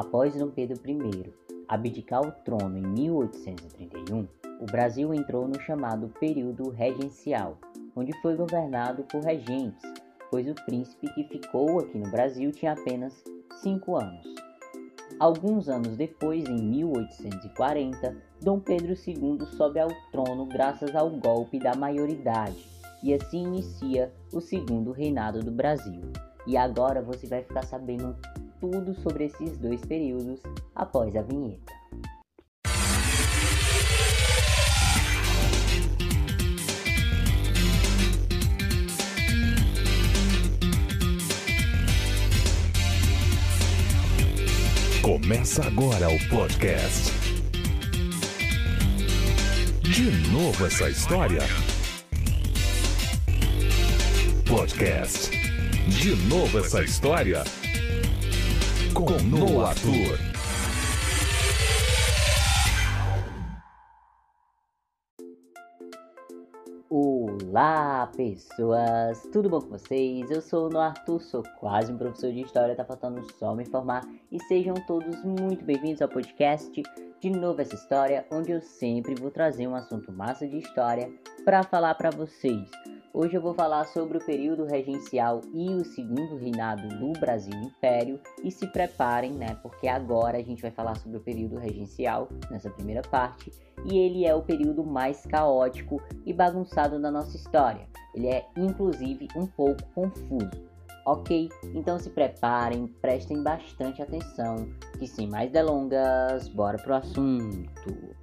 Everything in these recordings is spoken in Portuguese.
Após Dom Pedro I abdicar o trono em 1831, o Brasil entrou no chamado período regencial, onde foi governado por regentes, pois o príncipe que ficou aqui no Brasil tinha apenas cinco anos. Alguns anos depois, em 1840, Dom Pedro II sobe ao trono graças ao golpe da maioridade e assim inicia o segundo reinado do Brasil. E agora você vai ficar sabendo tudo sobre esses dois períodos após a vinheta. Começa agora o podcast. De novo essa história? Podcast. De novo essa história? Com Noah Arthur. Olá pessoas, tudo bom com vocês? Eu sou o Arthur, sou quase um professor de história, tá faltando só me informar e sejam todos muito bem-vindos ao podcast De Novo Essa História, onde eu sempre vou trazer um assunto massa de história para falar para vocês. Hoje eu vou falar sobre o período regencial e o segundo reinado do Brasil Império e se preparem, né? Porque agora a gente vai falar sobre o período regencial nessa primeira parte e ele é o período mais caótico e bagunçado da nossa história. Ele é inclusive um pouco confuso. Ok? Então se preparem, prestem bastante atenção, que sem mais delongas, bora pro assunto.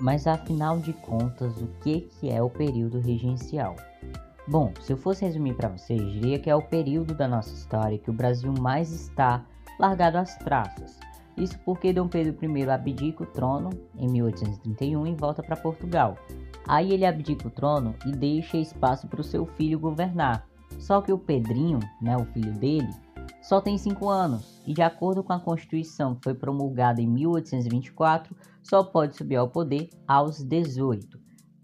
Mas afinal de contas, o que, que é o período regencial? Bom, se eu fosse resumir para vocês, diria que é o período da nossa história que o Brasil mais está largado às traças. Isso porque Dom Pedro I abdica o trono em 1831 e volta para Portugal. Aí ele abdica o trono e deixa espaço para o seu filho governar. Só que o Pedrinho, né, o filho dele, só tem 5 anos e, de acordo com a Constituição que foi promulgada em 1824, só pode subir ao poder aos 18.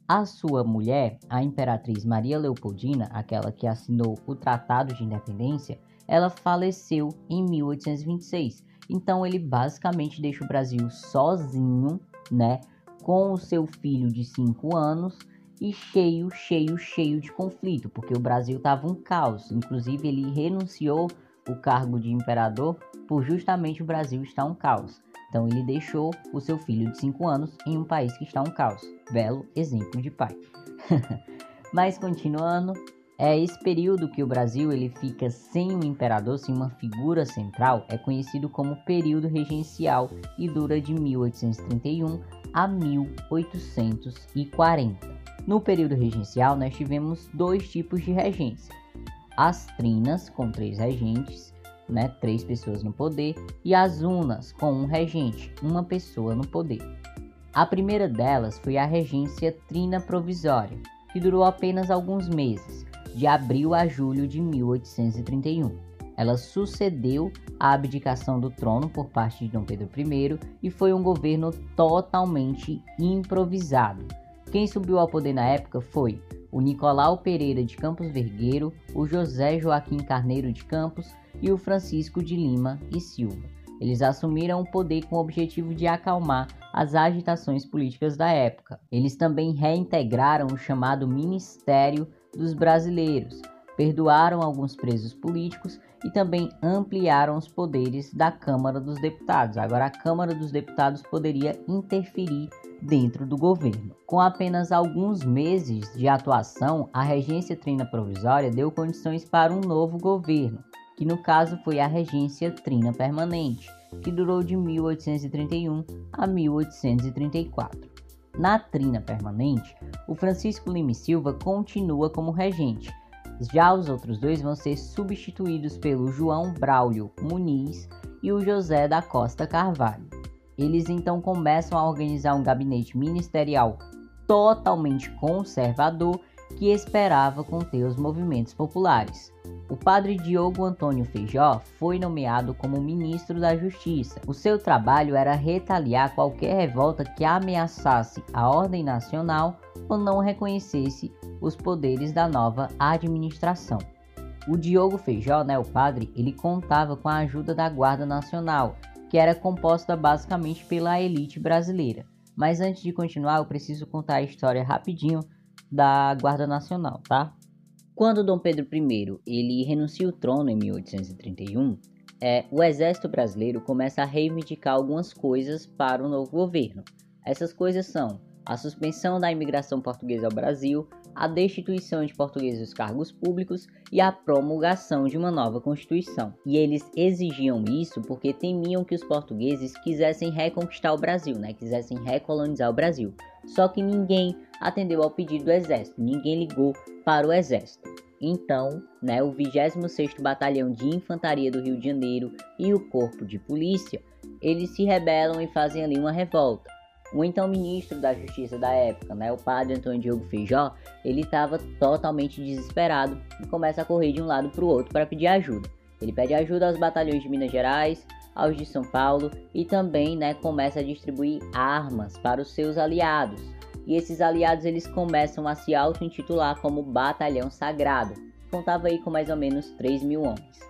A sua mulher, a imperatriz Maria Leopoldina, aquela que assinou o Tratado de Independência, ela faleceu em 1826. Então ele basicamente deixa o Brasil sozinho, né, com o seu filho de 5 anos e cheio, cheio, cheio de conflito, porque o Brasil estava um caos. Inclusive ele renunciou o cargo de imperador por justamente o Brasil estar um caos. Então ele deixou o seu filho de 5 anos em um país que está um caos. Belo exemplo de pai. Mas continuando, é esse período que o Brasil ele fica sem um imperador, sem uma figura central, é conhecido como período regencial e dura de 1831 a 1840. No período regencial, nós tivemos dois tipos de regência: as trinas, com três regentes, né, três pessoas no poder, e as unas, com um regente, uma pessoa no poder. A primeira delas foi a regência trina provisória, que durou apenas alguns meses, de abril a julho de 1831. Ela sucedeu a abdicação do trono por parte de Dom Pedro I e foi um governo totalmente improvisado. Quem subiu ao poder na época foi o Nicolau Pereira de Campos Vergueiro, o José Joaquim Carneiro de Campos e o Francisco de Lima e Silva. Eles assumiram o poder com o objetivo de acalmar as agitações políticas da época. Eles também reintegraram o chamado Ministério dos Brasileiros, perdoaram alguns presos políticos e também ampliaram os poderes da Câmara dos Deputados. Agora, a Câmara dos Deputados poderia interferir dentro do governo. Com apenas alguns meses de atuação, a regência trina provisória deu condições para um novo governo, que no caso foi a regência trina permanente, que durou de 1831 a 1834. Na trina permanente, o Francisco Lima Silva continua como regente. Já os outros dois vão ser substituídos pelo João Braulio Muniz e o José da Costa Carvalho. Eles então começam a organizar um gabinete ministerial totalmente conservador que esperava conter os movimentos populares. O padre Diogo Antônio Feijó foi nomeado como ministro da Justiça. O seu trabalho era retaliar qualquer revolta que ameaçasse a ordem nacional ou não reconhecesse os poderes da nova administração. O Diogo Feijó, né, o padre, ele contava com a ajuda da Guarda Nacional, que era composta basicamente pela elite brasileira. Mas antes de continuar, eu preciso contar a história rapidinho da Guarda Nacional, tá? Quando Dom Pedro I ele renuncia o trono em 1831, é, o exército brasileiro começa a reivindicar algumas coisas para o novo governo. Essas coisas são a suspensão da imigração portuguesa ao Brasil, a destituição de portugueses dos cargos públicos e a promulgação de uma nova Constituição. E eles exigiam isso porque temiam que os portugueses quisessem reconquistar o Brasil, né? quisessem recolonizar o Brasil. Só que ninguém atendeu ao pedido do exército, ninguém ligou para o exército. Então, né, o 26º Batalhão de Infantaria do Rio de Janeiro e o Corpo de Polícia, eles se rebelam e fazem ali uma revolta. O então ministro da Justiça da época, né, o padre Antônio Diogo Feijó, ele estava totalmente desesperado e começa a correr de um lado para o outro para pedir ajuda. Ele pede ajuda aos batalhões de Minas Gerais, aos de São Paulo e também né, começa a distribuir armas para os seus aliados. E esses aliados eles começam a se auto-intitular como Batalhão Sagrado. Contava aí com mais ou menos 3 mil homens.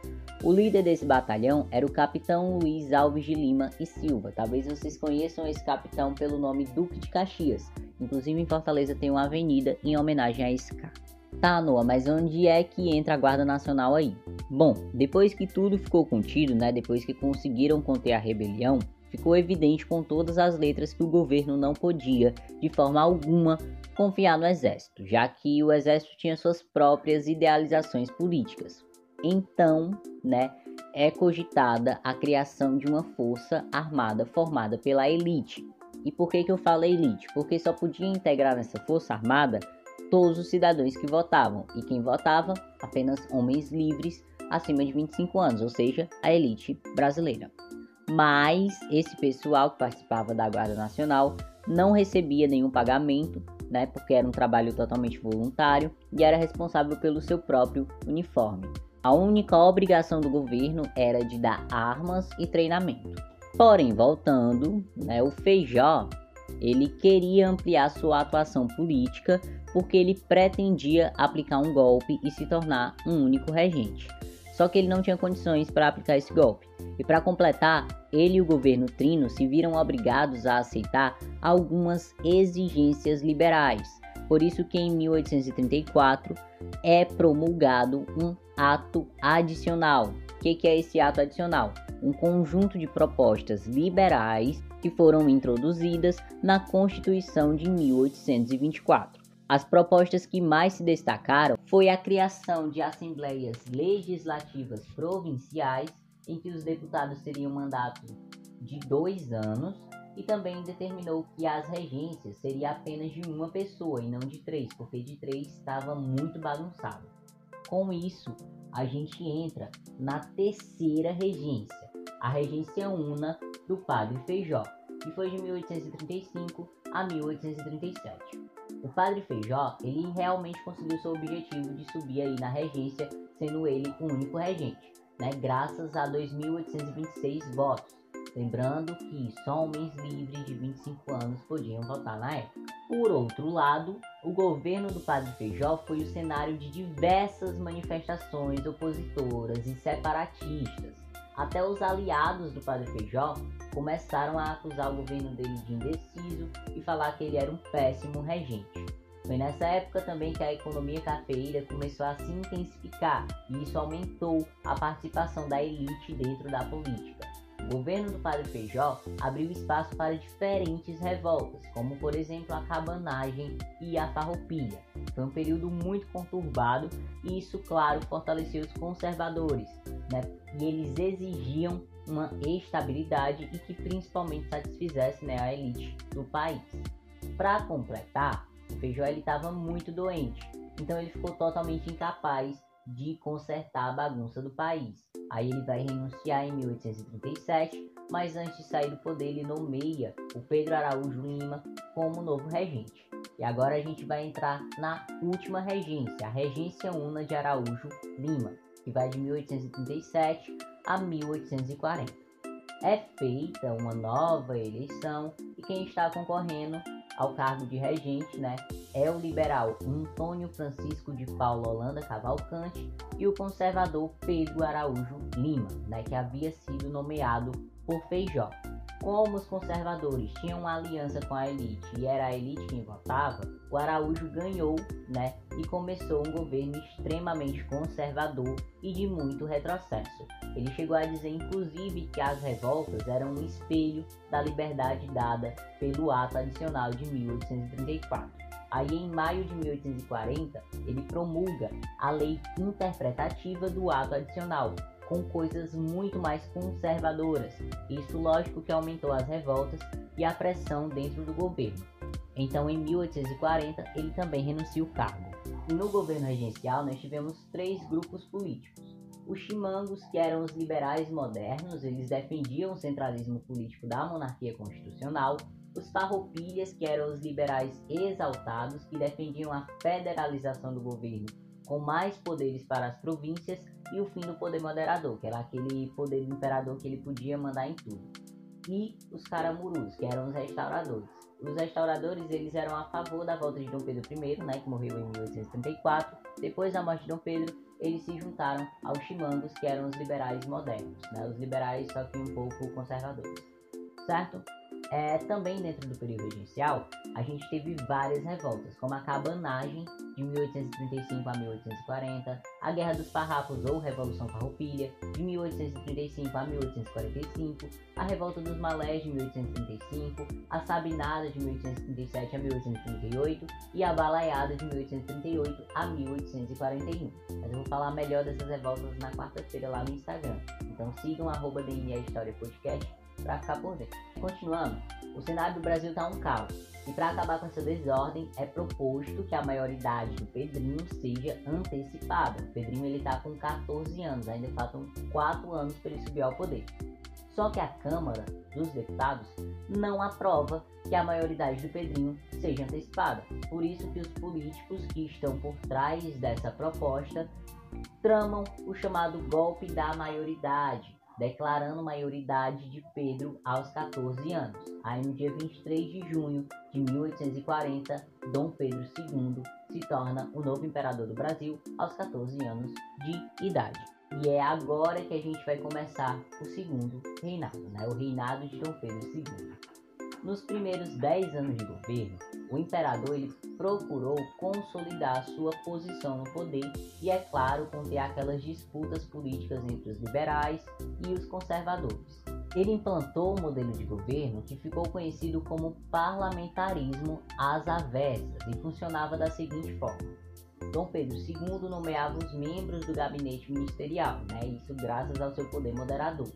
O líder desse batalhão era o capitão Luiz Alves de Lima e Silva. Talvez vocês conheçam esse capitão pelo nome Duque de Caxias. Inclusive em Fortaleza tem uma avenida em homenagem a esse cara. Tá, Noah, mas onde é que entra a Guarda Nacional aí? Bom, depois que tudo ficou contido, né, depois que conseguiram conter a rebelião, ficou evidente com todas as letras que o governo não podia, de forma alguma, confiar no exército, já que o exército tinha suas próprias idealizações políticas. Então, né, é cogitada a criação de uma força armada formada pela elite. E por que, que eu falo elite? Porque só podia integrar nessa força armada todos os cidadãos que votavam, e quem votava? Apenas homens livres acima de 25 anos, ou seja, a elite brasileira. Mas esse pessoal que participava da Guarda Nacional não recebia nenhum pagamento, né, porque era um trabalho totalmente voluntário e era responsável pelo seu próprio uniforme. A única obrigação do governo era de dar armas e treinamento. Porém, voltando, né, o Feijó ele queria ampliar sua atuação política porque ele pretendia aplicar um golpe e se tornar um único regente. Só que ele não tinha condições para aplicar esse golpe. E para completar, ele e o governo trino se viram obrigados a aceitar algumas exigências liberais. Por isso que em 1834 é promulgado um ato adicional. O que, que é esse ato adicional? Um conjunto de propostas liberais que foram introduzidas na Constituição de 1824. As propostas que mais se destacaram foi a criação de assembleias legislativas provinciais, em que os deputados teriam mandato de dois anos, e também determinou que as regências seriam apenas de uma pessoa e não de três, porque de três estava muito bagunçado. Com isso, a gente entra na terceira regência, a regência una do Padre Feijó, que foi de 1835 a 1837. O Padre Feijó, ele realmente conseguiu seu objetivo de subir aí na regência, sendo ele o único regente, né, graças a 2.826 votos. Lembrando que só homens livres de 25 anos podiam votar na época. Por outro lado, o governo do Padre Feijó foi o cenário de diversas manifestações opositoras e separatistas. Até os aliados do Padre Feijó começaram a acusar o governo dele de indeciso e falar que ele era um péssimo regente. Foi nessa época também que a economia cafeeira começou a se intensificar e isso aumentou a participação da elite dentro da política. O governo do Padre Feijó abriu espaço para diferentes revoltas, como por exemplo a cabanagem e a farroupilha. Foi um período muito conturbado e isso, claro, fortaleceu os conservadores, né? E eles exigiam uma estabilidade e que principalmente satisfizesse né, a elite do país. Para completar, o Feijó estava muito doente, então ele ficou totalmente incapaz de consertar a bagunça do país. Aí ele vai renunciar em 1837, mas antes de sair do poder ele nomeia o Pedro Araújo Lima como novo regente. E agora a gente vai entrar na última regência, a Regência Una de Araújo Lima, que vai de 1837 a 1840. É feita uma nova eleição e quem está concorrendo ao cargo de regente, né, é o liberal Antônio Francisco de Paula Holanda Cavalcante e o conservador Pedro Araújo Lima, né, que havia sido nomeado por Feijó. Como os conservadores tinham uma aliança com a elite e era a elite quem votava, o Araújo ganhou, né, e começou um governo extremamente conservador e de muito retrocesso. Ele chegou a dizer, inclusive, que as revoltas eram um espelho da liberdade dada pelo Ato Adicional de 1834. Aí, em maio de 1840, ele promulga a Lei Interpretativa do Ato Adicional, com coisas muito mais conservadoras. Isso, lógico, que aumentou as revoltas e a pressão dentro do governo. Então, em 1840, ele também renuncia o cargo. No governo regencial, nós tivemos três grupos políticos. Os chimangos, que eram os liberais modernos, eles defendiam o centralismo político da monarquia constitucional. Os farroupilhas, que eram os liberais exaltados, que defendiam a federalização do governo com mais poderes para as províncias e o fim do poder moderador, que era aquele poder do imperador que ele podia mandar em tudo. E os caramurus, que eram os restauradores. Os restauradores eles eram a favor da volta de Dom Pedro I, né, que morreu em 1834. Depois da morte de Dom Pedro, eles se juntaram aos chimangos, que eram os liberais modernos, né, os liberais só que um pouco conservadores, certo? É, também dentro do período regencial, a gente teve várias revoltas, como a cabanagem de 1835 a 1840, a Guerra dos Farrapos ou Revolução Farroupilha de 1835 a 1845, a Revolta dos Malés de 1835, a Sabinada de 1837 a 1838 e a Balaiada de 1838 a 1841. Mas eu vou falar melhor dessas revoltas na quarta-feira lá no Instagram. Então sigam arroba História Podcast para ficar por dentro. Continuando, o cenário do Brasil está um caos. E para acabar com essa desordem, é proposto que a maioridade do Pedrinho seja antecipada. O Pedrinho ele está com 14 anos, ainda faltam 4 anos para ele subir ao poder. Só que a Câmara dos Deputados não aprova que a maioridade do Pedrinho seja antecipada. Por isso que os políticos que estão por trás dessa proposta tramam o chamado golpe da maioridade, declarando maioridade de Pedro aos 14 anos. Aí no dia 23 de junho de 1840, Dom Pedro II se torna o novo imperador do Brasil aos 14 anos de idade. E é agora que a gente vai começar o segundo reinado, né? o reinado de Dom Pedro II. Nos primeiros 10 anos de governo, o imperador ele procurou consolidar sua posição no poder e, é claro, conter aquelas disputas políticas entre os liberais e os conservadores. Ele implantou um modelo de governo que ficou conhecido como parlamentarismo às avessas e funcionava da seguinte forma. Dom Pedro II nomeava os membros do gabinete ministerial, né? isso graças ao seu poder moderador.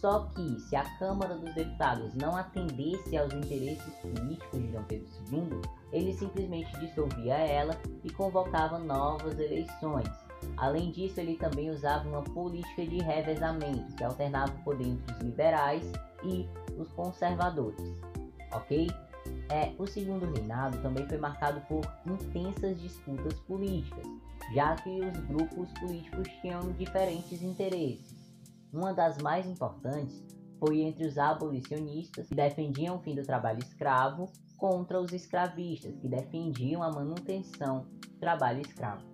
Só que, se a Câmara dos Deputados não atendesse aos interesses políticos de Dom Pedro II, ele simplesmente dissolvia ela e convocava novas eleições. Além disso, ele também usava uma política de revezamento, que alternava o poder entre os liberais e os conservadores. Ok? É, o segundo reinado também foi marcado por intensas disputas políticas, já que os grupos políticos tinham diferentes interesses. Uma das mais importantes foi entre os abolicionistas, que defendiam o fim do trabalho escravo, contra os escravistas, que defendiam a manutenção do trabalho escravo.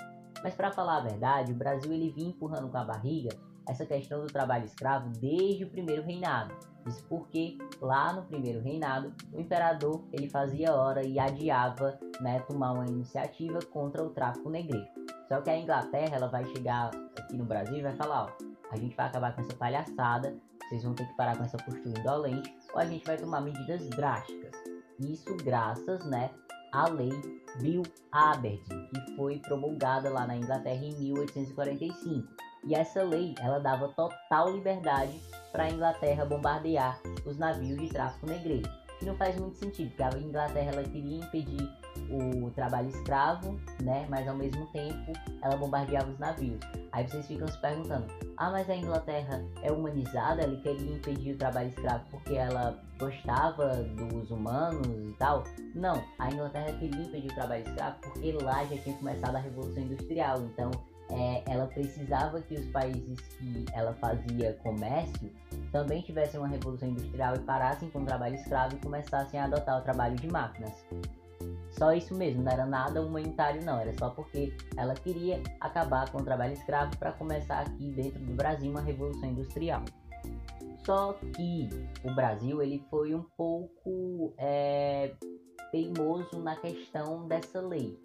Mas para falar a verdade, o Brasil ele vinha empurrando com a barriga essa questão do trabalho escravo desde o primeiro reinado. Isso porque lá no primeiro reinado, o imperador ele fazia hora e adiava né, tomar uma iniciativa contra o tráfico negreiro. Só que a Inglaterra ela vai chegar aqui no Brasil e vai falar, ó, a gente vai acabar com essa palhaçada, vocês vão ter que parar com essa postura indolente, ou a gente vai tomar medidas drásticas. Isso graças, né, à lei Bill Aberdeen, que foi promulgada lá na Inglaterra em 1845. E essa lei, ela dava total liberdade para a Inglaterra bombardear os navios de tráfico negreiro. Que não faz muito sentido, porque a Inglaterra ela queria impedir o trabalho escravo, né? Mas ao mesmo tempo ela bombardeava os navios. Aí vocês ficam se perguntando: ah, mas a Inglaterra é humanizada? Ela queria impedir o trabalho escravo porque ela gostava dos humanos e tal? Não, a Inglaterra queria impedir o trabalho escravo porque lá já tinha começado a Revolução Industrial. Então é, ela precisava que os países que ela fazia comércio também tivessem uma revolução industrial e parassem com o trabalho escravo e começassem a adotar o trabalho de máquinas. Só isso mesmo, não era nada humanitário não, era só porque ela queria acabar com o trabalho escravo para começar aqui dentro do Brasil uma revolução industrial. Só que o Brasil ele foi um pouco é, teimoso na questão dessa lei.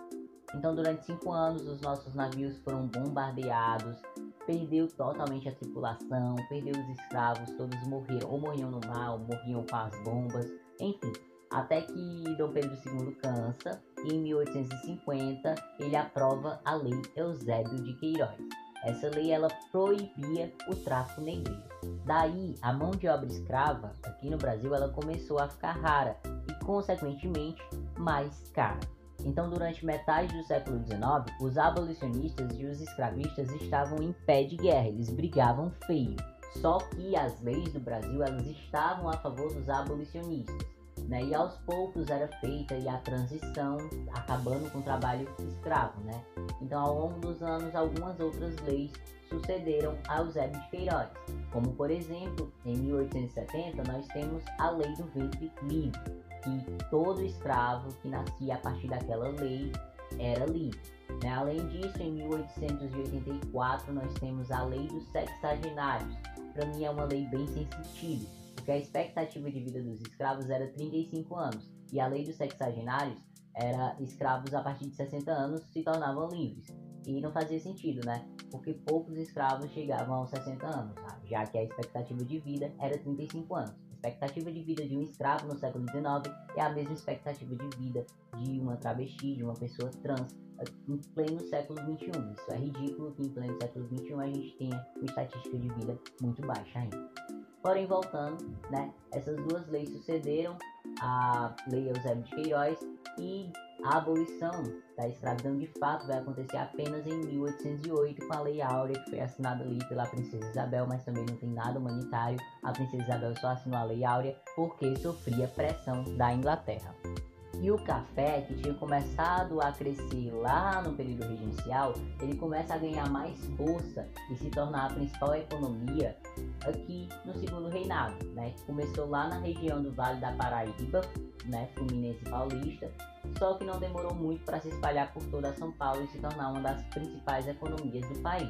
Então, durante cinco anos, os nossos navios foram bombardeados, perdeu totalmente a tripulação, perdeu os escravos, todos morreram, ou morriam no mar, ou morriam com as bombas, enfim. Até que Dom Pedro II cansa e em 1850 ele aprova a Lei Eusébio de Queiroz. Essa lei ela proibia o tráfico negreiro. Daí, a mão de obra escrava aqui no Brasil ela começou a ficar rara e, consequentemente, mais cara. Então, durante metade do século XIX, os abolicionistas e os escravistas estavam em pé de guerra, eles brigavam feio. Só que as leis do Brasil elas estavam a favor dos abolicionistas. Né? E aos poucos era feita a transição, acabando com o trabalho escravo. Né? Então, ao longo dos anos, algumas outras leis sucederam a Eusébio de Queiroz, como por exemplo, em 1870 nós temos a Lei do Ventre Livre, que todo escravo que nascia a partir daquela lei era livre. Né? Além disso, em 1884 nós temos a Lei dos Sexagenários. Para mim é uma lei bem sem sentido, porque a expectativa de vida dos escravos era 35 anos e a Lei dos Sexagenários era escravos a partir de 60 anos se tornavam livres. E não fazia sentido, né? Porque poucos escravos chegavam aos 60 anos, sabe? já que a expectativa de vida era 35 anos expectativa de vida de um escravo no século XIX é a mesma expectativa de vida de uma travesti, de uma pessoa trans, em pleno século XXI. Isso é ridículo que em pleno século XXI a gente tenha uma estatística de vida muito baixa ainda. Porém, voltando, né, essas duas leis sucederam a Lei Eusébio de Queiroz e a abolição da escravidão de fato vai acontecer apenas em 1808 com a Lei Áurea, que foi assinada ali pela Princesa Isabel, mas também não tem nada humanitário. A Princesa Isabel só assinou a Lei Áurea porque sofria pressão da Inglaterra. E o café, que tinha começado a crescer lá no período regencial, ele começa a ganhar mais força e se tornar a principal economia aqui no segundo reinado, né? Começou lá na região do Vale da Paraíba, né, Fluminense Paulista, só que não demorou muito para se espalhar por toda São Paulo e se tornar uma das principais economias do país.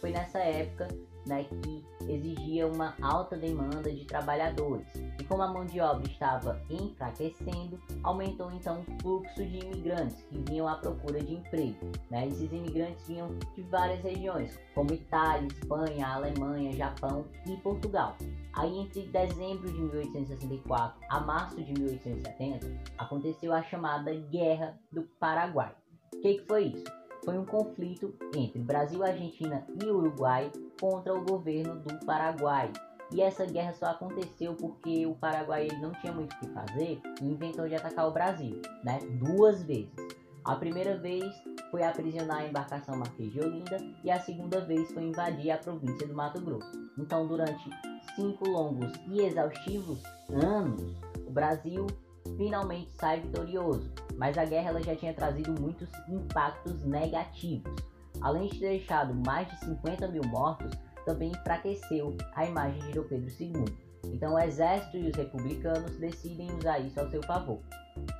Foi nessa época né, que exigia uma alta demanda de trabalhadores. E como a mão de obra estava enfraquecendo, aumentou então o fluxo de imigrantes que vinham à procura de emprego. Né? Esses imigrantes vinham de várias regiões, como Itália, Espanha, Alemanha, Japão e Portugal. Aí entre dezembro de 1864 a março de 1870 aconteceu a chamada Guerra do Paraguai. O que, que foi isso? Foi um conflito entre Brasil, Argentina e Uruguai contra o governo do Paraguai. E essa guerra só aconteceu porque o Paraguai ele não tinha muito o que fazer e inventou de atacar o Brasil, né? Duas vezes. A primeira vez foi aprisionar a embarcação Marquês de Olinda e a segunda vez foi invadir a província do Mato Grosso. Então, durante cinco longos e exaustivos anos, o Brasil finalmente sai vitorioso, mas a guerra ela já tinha trazido muitos impactos negativos. Além de ter deixado mais de 50 mil mortos, também enfraqueceu a imagem de Dom Pedro II. Então o exército e os republicanos decidem usar isso ao seu favor.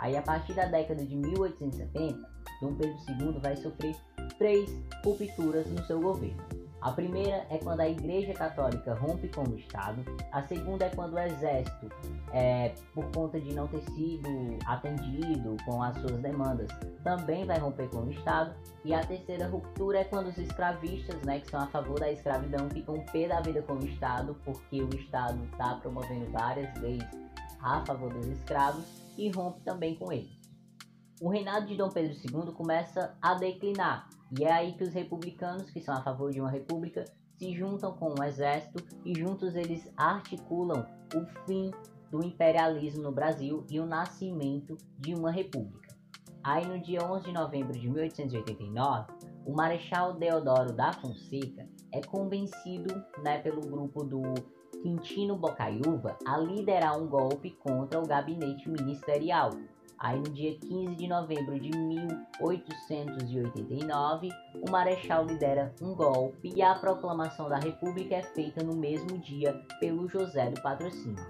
Aí a partir da década de 1870, Dom Pedro II vai sofrer três rupturas no seu governo. A primeira é quando a Igreja Católica rompe com o Estado. A segunda é quando o Exército, é, por conta de não ter sido atendido com as suas demandas, também vai romper com o Estado. E a terceira ruptura é quando os escravistas, né, que são a favor da escravidão, ficam pé da vida com o Estado, porque o Estado está promovendo várias leis a favor dos escravos e rompe também com ele. O reinado de Dom Pedro II começa a declinar e é aí que os republicanos, que são a favor de uma república, se juntam com o exército e juntos eles articulam o fim do imperialismo no Brasil e o nascimento de uma república. Aí no dia 11 de novembro de 1889, o Marechal Deodoro da Fonseca é convencido né, pelo grupo do Quintino Bocaiúva a liderar um golpe contra o gabinete ministerial. Aí no dia 15 de novembro de 1889, o Marechal lidera um golpe e a proclamação da República é feita no mesmo dia pelo José do Patrocínio.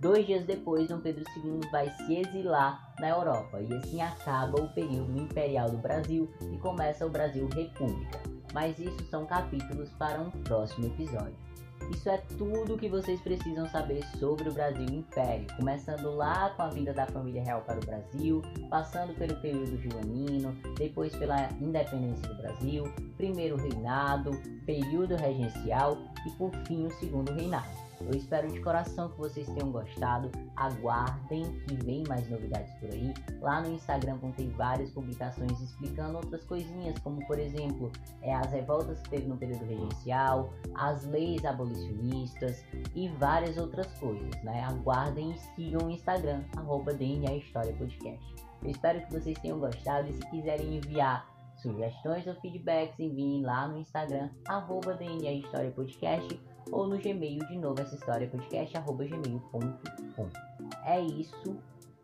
Dois dias depois, Dom Pedro II vai se exilar na Europa e assim acaba o período imperial do Brasil e começa o Brasil República. Mas isso são capítulos para um próximo episódio. Isso é tudo o que vocês precisam saber sobre o Brasil Império, começando lá com a vinda da família real para o Brasil, passando pelo período joanino, depois pela independência do Brasil, primeiro reinado, período regencial e por fim o segundo reinado. Eu espero de coração que vocês tenham gostado. Aguardem que vem mais novidades por aí. Lá no Instagram ter várias publicações explicando outras coisinhas, como por exemplo, é, as revoltas que teve no período regencial, as leis abolicionistas e várias outras coisas, né? Aguardem e sigam o Instagram, arroba DNA História Podcast. Eu espero que vocês tenham gostado e se quiserem enviar sugestões ou feedbacks, enviem lá no Instagram, arroba DNA História Podcast ou no Gmail de novo essa história podcast arroba gmail.com. É isso.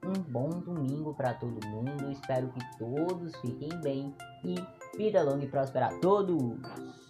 Um bom domingo para todo mundo. Espero que todos fiquem bem e vida longa e próspera a todos.